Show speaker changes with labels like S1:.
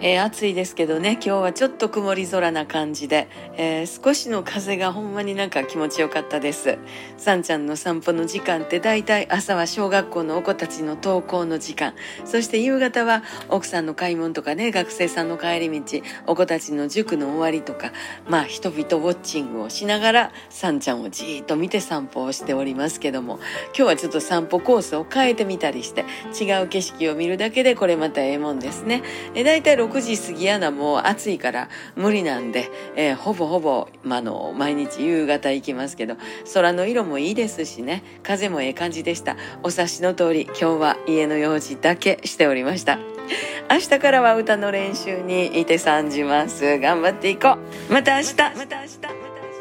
S1: えー、暑いですけどね、今日はちょっと曇り空な感じで、えー、少しの風がほんまになんか気持ちよかったです。さんちゃんの散歩の時間って大体朝は小学校のお子たちの登校の時間、そして夕方は奥さんの買い物とかね、学生さんの帰り道、お子たちの塾の終わりとか、まあ人々ウォッチングをしながら、さんちゃんをじーっと見て散歩をしておりますけども、今日はちょっと散歩コースを変えてみたりして、違う景色を見るだけでこれまたええもんですね。え大体6時過ぎやなもう暑いから無理なんで、えー、ほぼほぼ、まあの、毎日夕方行きますけど、空の色もいいですしね、風もええ感じでした。お察しの通り、今日は家の用事だけしておりました。明日からは歌の練習にいて参じます。頑張っていこう。また明日。また明日。